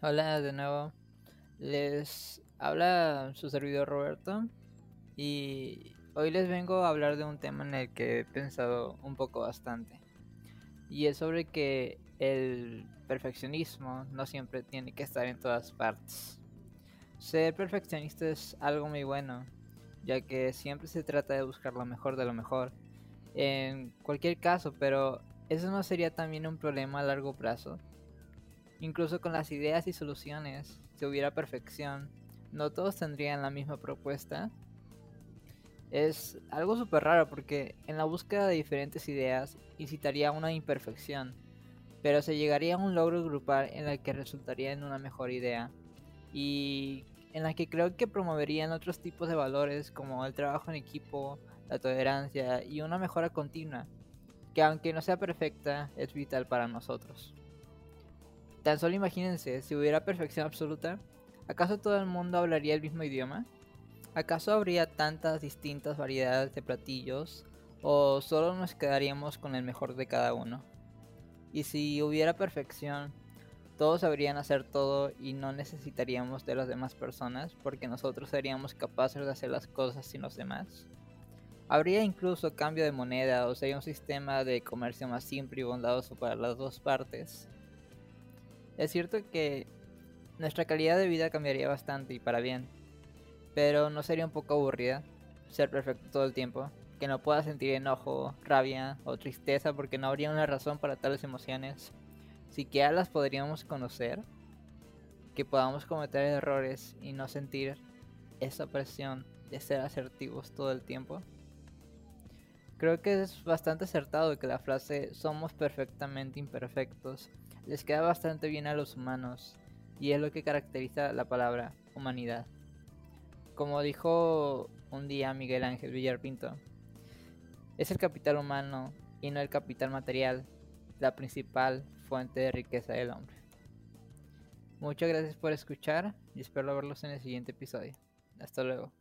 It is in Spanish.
Hola de nuevo. Les habla su servidor Roberto y hoy les vengo a hablar de un tema en el que he pensado un poco bastante. Y es sobre que el perfeccionismo no siempre tiene que estar en todas partes. Ser perfeccionista es algo muy bueno, ya que siempre se trata de buscar lo mejor de lo mejor. En cualquier caso, pero eso no sería también un problema a largo plazo Incluso con las ideas y soluciones, si hubiera perfección, no todos tendrían la misma propuesta. Es algo súper raro porque en la búsqueda de diferentes ideas incitaría una imperfección, pero se llegaría a un logro grupal en el que resultaría en una mejor idea y en la que creo que promoverían otros tipos de valores como el trabajo en equipo, la tolerancia y una mejora continua, que aunque no sea perfecta, es vital para nosotros. Tan solo imagínense, si hubiera perfección absoluta, ¿acaso todo el mundo hablaría el mismo idioma? ¿Acaso habría tantas distintas variedades de platillos? ¿O solo nos quedaríamos con el mejor de cada uno? Y si hubiera perfección, todos sabrían hacer todo y no necesitaríamos de las demás personas porque nosotros seríamos capaces de hacer las cosas sin los demás. Habría incluso cambio de moneda o sería un sistema de comercio más simple y bondadoso para las dos partes. Es cierto que nuestra calidad de vida cambiaría bastante y para bien, pero no sería un poco aburrida ser perfecto todo el tiempo, que no pueda sentir enojo, rabia o tristeza porque no habría una razón para tales emociones, siquiera las podríamos conocer, que podamos cometer errores y no sentir esa presión de ser asertivos todo el tiempo. Creo que es bastante acertado que la frase somos perfectamente imperfectos les queda bastante bien a los humanos y es lo que caracteriza la palabra humanidad. Como dijo un día Miguel Ángel Villarpinto, es el capital humano y no el capital material la principal fuente de riqueza del hombre. Muchas gracias por escuchar y espero verlos en el siguiente episodio. Hasta luego.